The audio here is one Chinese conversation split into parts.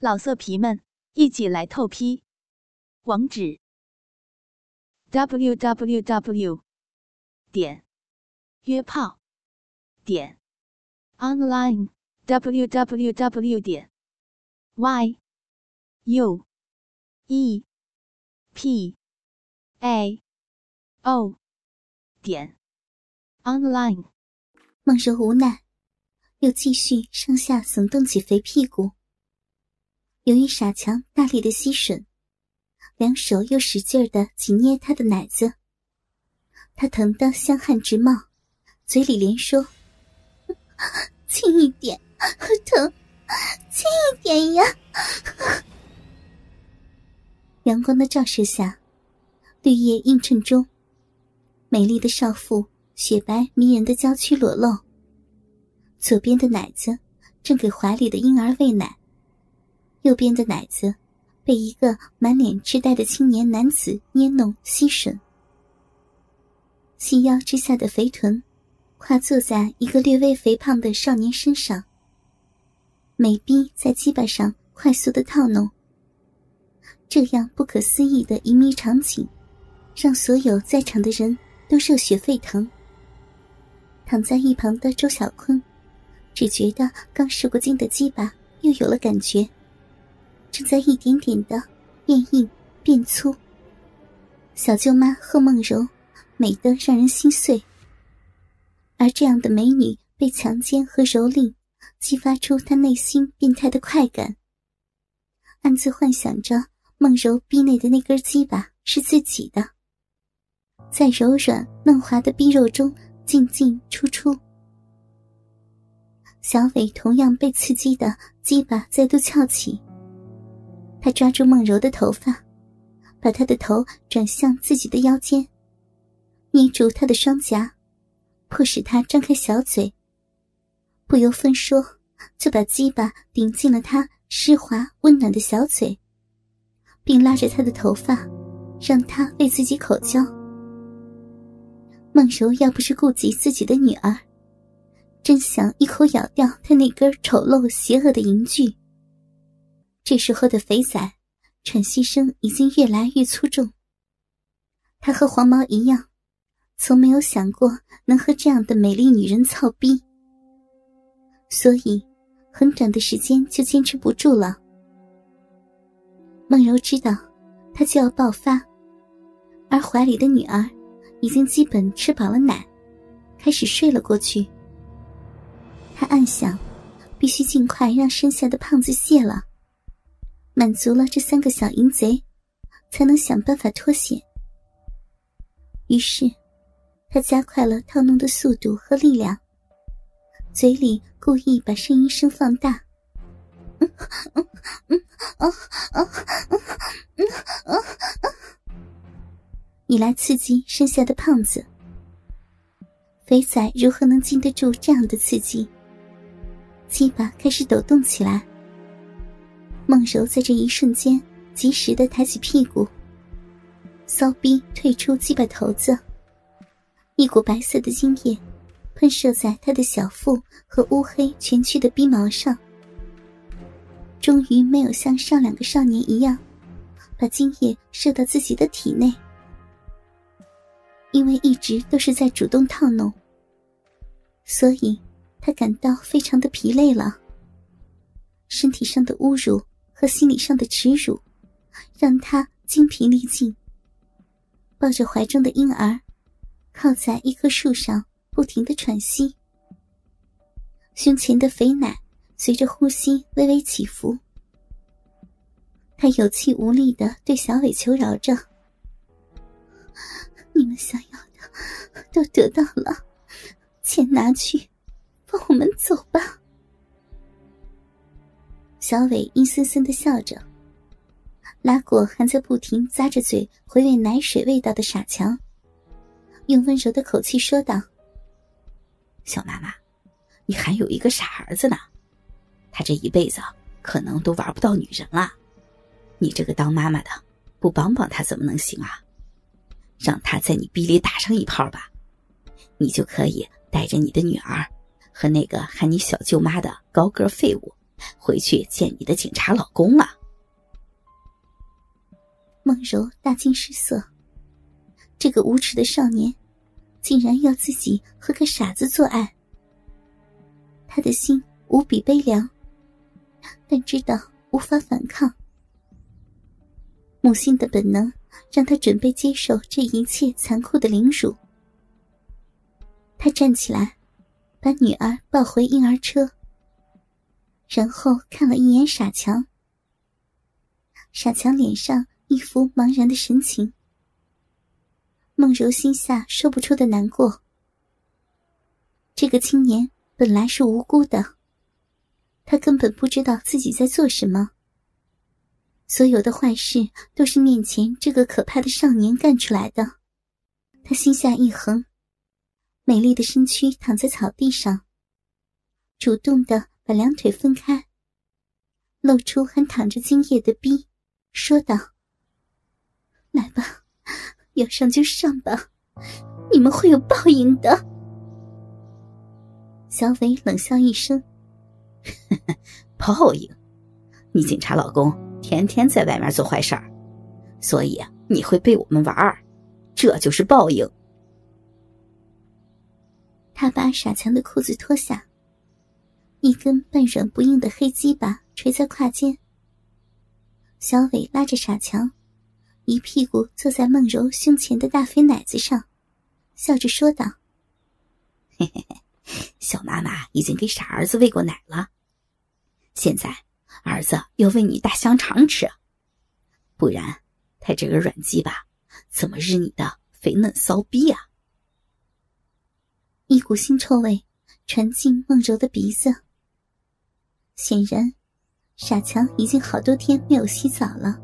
老色皮们，一起来透批！网址：w w w 点约炮点 online w w w 点 y u e p a o 点 online。梦柔无奈，又继续上下耸动起肥屁股。由于傻强大力的吸吮，两手又使劲的紧捏他的奶子，他疼得香汗直冒，嘴里连说：“轻一点，疼，轻一点呀！”阳光的照射下，绿叶映衬中，美丽的少妇雪白迷人的娇躯裸露，左边的奶子正给怀里的婴儿喂奶。右边的奶子被一个满脸痴呆的青年男子捏弄吸吮，细腰之下的肥臀跨坐在一个略微肥胖的少年身上，美臂在鸡巴上快速的套弄。这样不可思议的淫靡场景，让所有在场的人都热血沸腾。躺在一旁的周小坤，只觉得刚受过精的鸡巴又有了感觉。正在一点点的变硬变粗。小舅妈贺梦柔美得让人心碎，而这样的美女被强奸和蹂躏，激发出她内心变态的快感。暗自幻想着梦柔逼内的那根鸡巴是自己的，在柔软嫩滑的逼肉中进进出出。小伟同样被刺激的鸡巴再度翘起。他抓住梦柔的头发，把她的头转向自己的腰间，捏住她的双颊，迫使她张开小嘴。不由分说，就把鸡巴顶进了她湿滑温暖的小嘴，并拉着她的头发，让她为自己口交。梦柔要不是顾及自己的女儿，真想一口咬掉她那根丑陋邪恶的银具。这时候的肥仔，喘息声已经越来越粗重。他和黄毛一样，从没有想过能和这样的美丽女人操逼，所以很短的时间就坚持不住了。梦柔知道，他就要爆发，而怀里的女儿已经基本吃饱了奶，开始睡了过去。他暗想，必须尽快让身下的胖子泄了。满足了这三个小淫贼，才能想办法脱险。于是，他加快了套弄的速度和力量，嘴里故意把声音声放大，你来刺激剩下的胖子。肥仔如何能经得住这样的刺激？鸡巴开始抖动起来。梦柔在这一瞬间及时的抬起屁股，骚逼退出鸡巴头子，一股白色的精液喷射在他的小腹和乌黑蜷曲的逼毛上，终于没有像上两个少年一样把精液射到自己的体内，因为一直都是在主动套弄，所以他感到非常的疲累了，身体上的侮辱。和心理上的耻辱，让他精疲力尽。抱着怀中的婴儿，靠在一棵树上，不停的喘息。胸前的肥奶随着呼吸微微起伏。他有气无力的对小伟求饶着：“你们想要的都得到了，钱拿去，放我们走吧。”小伟阴森森的笑着，拉过还在不停咂着嘴回味奶水味道的傻强，用温柔的口气说道：“小妈妈，你还有一个傻儿子呢，他这一辈子可能都玩不到女人了。你这个当妈妈的，不帮帮他怎么能行啊？让他在你逼里打上一炮吧，你就可以带着你的女儿和那个喊你小舅妈的高个废物。”回去见你的警察老公了。梦柔大惊失色，这个无耻的少年，竟然要自己和个傻子做爱。他的心无比悲凉，但知道无法反抗。母性的本能让他准备接受这一切残酷的凌辱。他站起来，把女儿抱回婴儿车，然后看了一眼傻强。傻强脸上一副茫然的神情。梦柔心下说不出的难过。这个青年本来是无辜的，他根本不知道自己在做什么。所有的坏事都是面前这个可怕的少年干出来的。他心下一横。美丽的身躯躺在草地上，主动的把两腿分开，露出还淌着精液的逼，说道：“来吧，要上就上吧，你们会有报应的。”小伟冷笑一声：“报应？你警察老公天天在外面做坏事儿，所以你会被我们玩儿，这就是报应。”他把傻强的裤子脱下，一根半软不硬的黑鸡巴垂在胯间。小伟拉着傻强，一屁股坐在梦柔胸前的大肥奶子上，笑着说道：“嘿嘿嘿，小妈妈已经给傻儿子喂过奶了，现在儿子要喂你大香肠吃，不然他这个软鸡巴怎么日你的肥嫩骚逼啊？”一股腥臭味传进梦柔的鼻子。显然，傻强已经好多天没有洗澡了。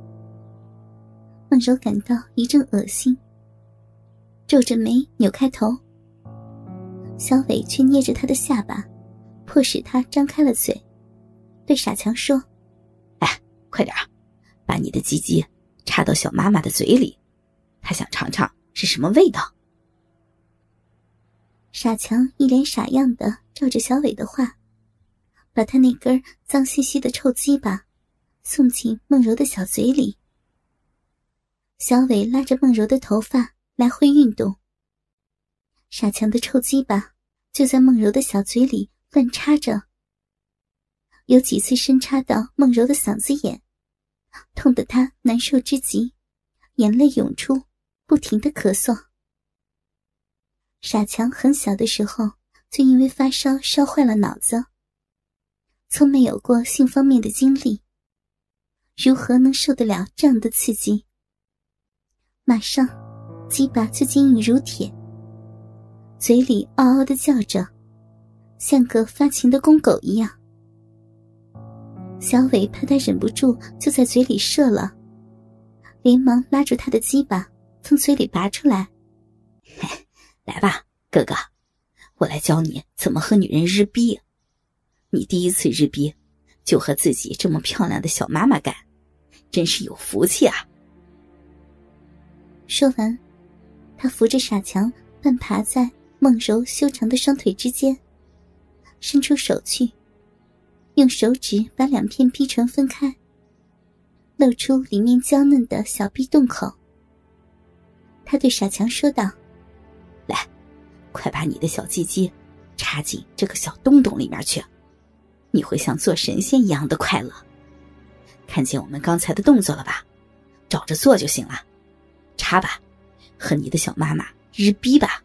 梦柔感到一阵恶心，皱着眉扭开头。小伟却捏着他的下巴，迫使他张开了嘴，对傻强说：“哎，快点把你的鸡鸡插到小妈妈的嘴里，她想尝尝是什么味道。”傻强一脸傻样的照着小伟的话，把他那根脏兮兮的臭鸡巴送进梦柔的小嘴里。小伟拉着梦柔的头发来回运动，傻强的臭鸡巴就在梦柔的小嘴里乱插着，有几次深插到梦柔的嗓子眼，痛得他难受之极，眼泪涌出，不停的咳嗽。傻强很小的时候就因为发烧烧坏了脑子，从没有过性方面的经历，如何能受得了这样的刺激？马上，鸡巴就坚硬如铁，嘴里嗷嗷的叫着，像个发情的公狗一样。小伟怕他忍不住就在嘴里射了，连忙拉住他的鸡巴，从嘴里拔出来。来吧，哥哥，我来教你怎么和女人日逼。你第一次日逼，就和自己这么漂亮的小妈妈干，真是有福气啊！说完，他扶着傻强，半爬在梦柔修长的双腿之间，伸出手去，用手指把两片逼唇分开，露出里面娇嫩的小逼洞口。他对傻强说道。来，快把你的小鸡鸡插进这个小洞洞里面去，你会像做神仙一样的快乐。看见我们刚才的动作了吧？照着做就行了。插吧，和你的小妈妈日逼吧。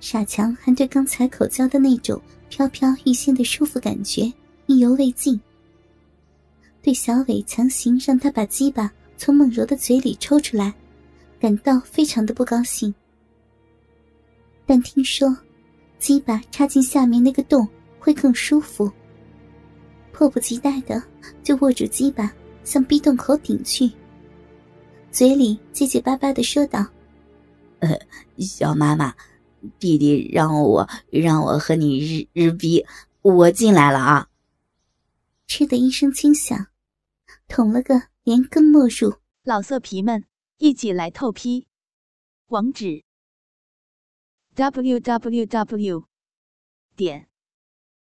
傻强还对刚才口交的那种飘飘欲仙的舒服感觉意犹未尽，对小伟强行让他把鸡巴从梦柔的嘴里抽出来。感到非常的不高兴，但听说鸡巴插进下面那个洞会更舒服，迫不及待的就握住鸡巴向逼洞口顶去，嘴里结结巴巴的说道：“呃，小妈妈，弟弟让我让我和你日日逼，我进来了啊！”嗤的一声轻响，捅了个连根没入，老色皮们。一起来透批，网址：w w w. 点